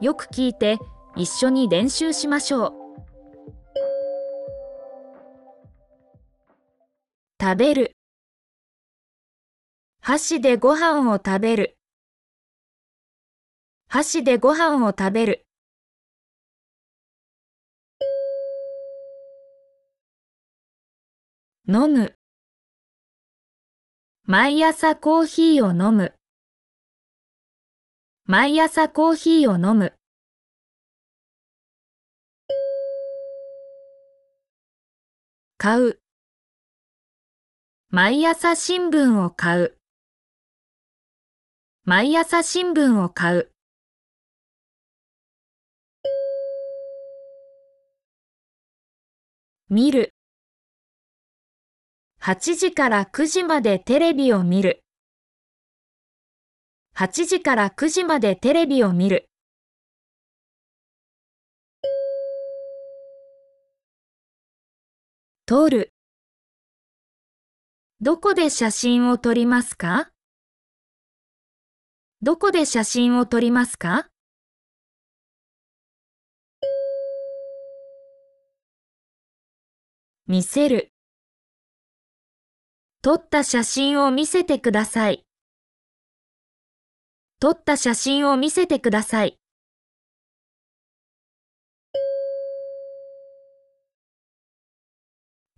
よく聞いて一緒に練習しましょう。食べる。箸でご飯を食べる。箸でご飯を食べる。飲む。毎朝コーヒーを飲む。毎朝コーヒーを飲む。買う。毎朝新聞を買う。毎朝新聞を買う。見る。8時から9時までテレビを見る。8時から9時までテレビを見る。撮る。どこで写真を撮りますか？どこで写真を撮りますか？見せる。撮った写真を見せてください。撮った写真を見せてください。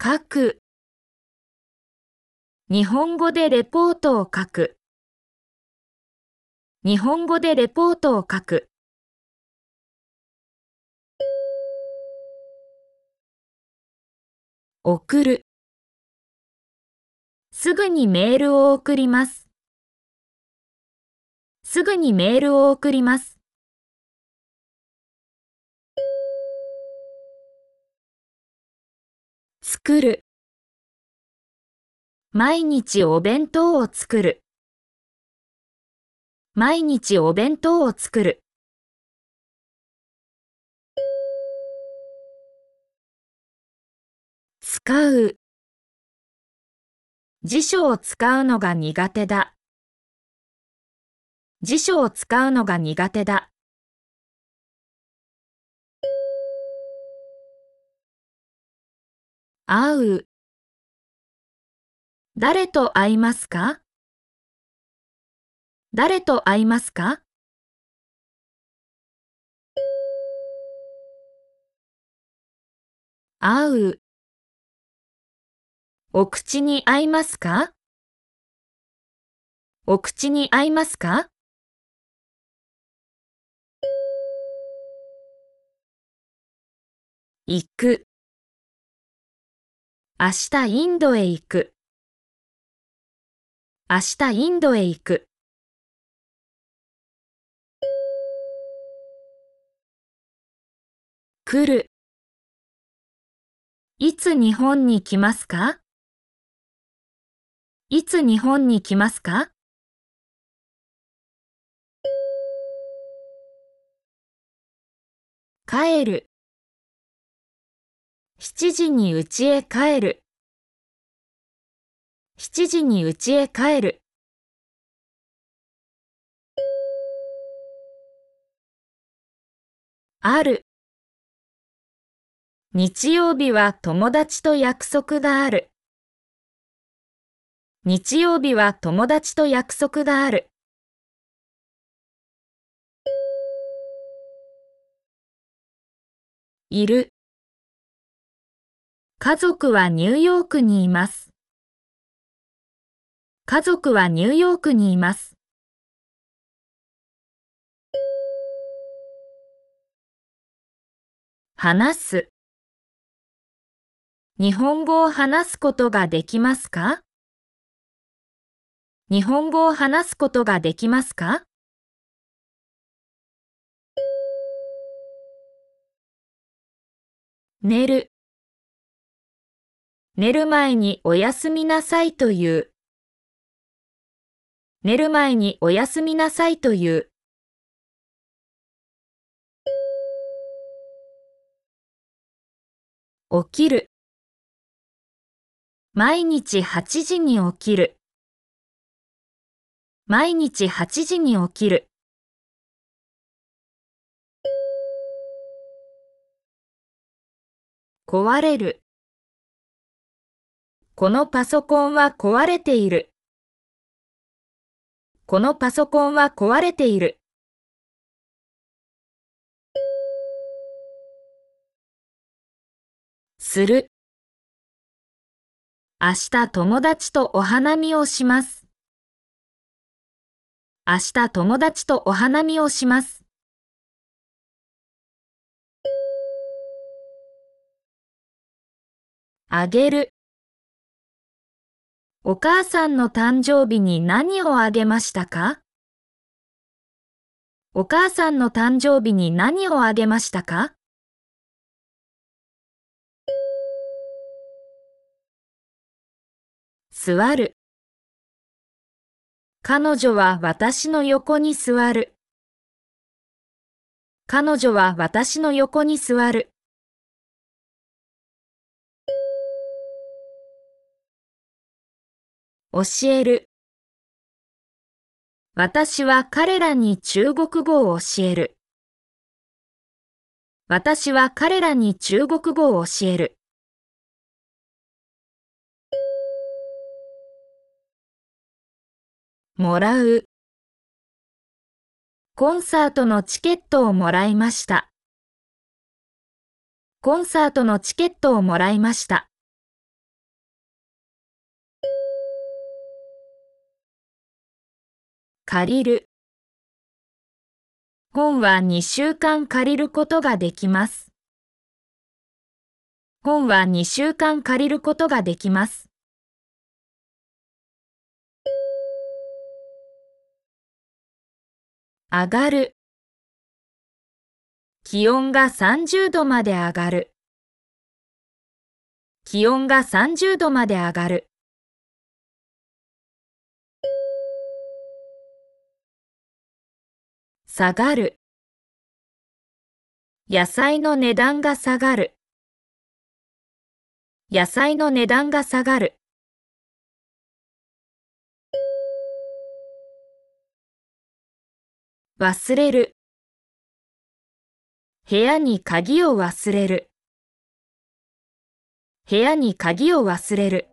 書く日本語でレポートを書く日本語でレポートを書く送るすぐにメールを送ります。すぐにメールを送ります。作る毎日お弁当を作る毎日お弁当を作る使う辞書を使うのが苦手だ。辞書を使うのが苦手だ。会う。誰と会いますか？誰と会いますか？会う。お口に合いますか？お口に合いますか？行く。明日インドへ行く。明日インドへ行く。来る。いつ日本に来ますか？いつ日本に来ますか？帰る。7時に家へ帰る7時に家へ帰るある日曜日は友達と約束がある。日曜日は友達と約束がある。いる。家族はニューヨークにいます。家族はニューヨークにいます。話す。日本語を話すことができますか？日本語を話すことができますか？寝る寝る前におやすみなさいという。寝る前におやすみなさいという。起きる。毎日8時に起きる。毎日8時に起きる。壊れる。このパソコンは壊れている。このパソコンは壊れている。する。明日友達とお花見をします。明日友達とお花見をします。あげる。お母さんの誕生日に何をあげましたか？お母さんの誕生日に何をあげましたか？座る。彼女は私の横に座る。彼女は私の横に座る。教える。私は彼らに中国語を教える。私は彼らに中国語を教える。もらう。コンサートのチケットをもらいました。コンサートのチケットをもらいました。借りる。本は2週間借りることができます。本は2週間借りることができます。上がる。気温が30度まで上がる。気温が30度まで上がる。下がる。野菜の値段が下がる。野菜の値段が下がる。忘れる。部屋に鍵を忘れる。部屋に鍵を忘れる。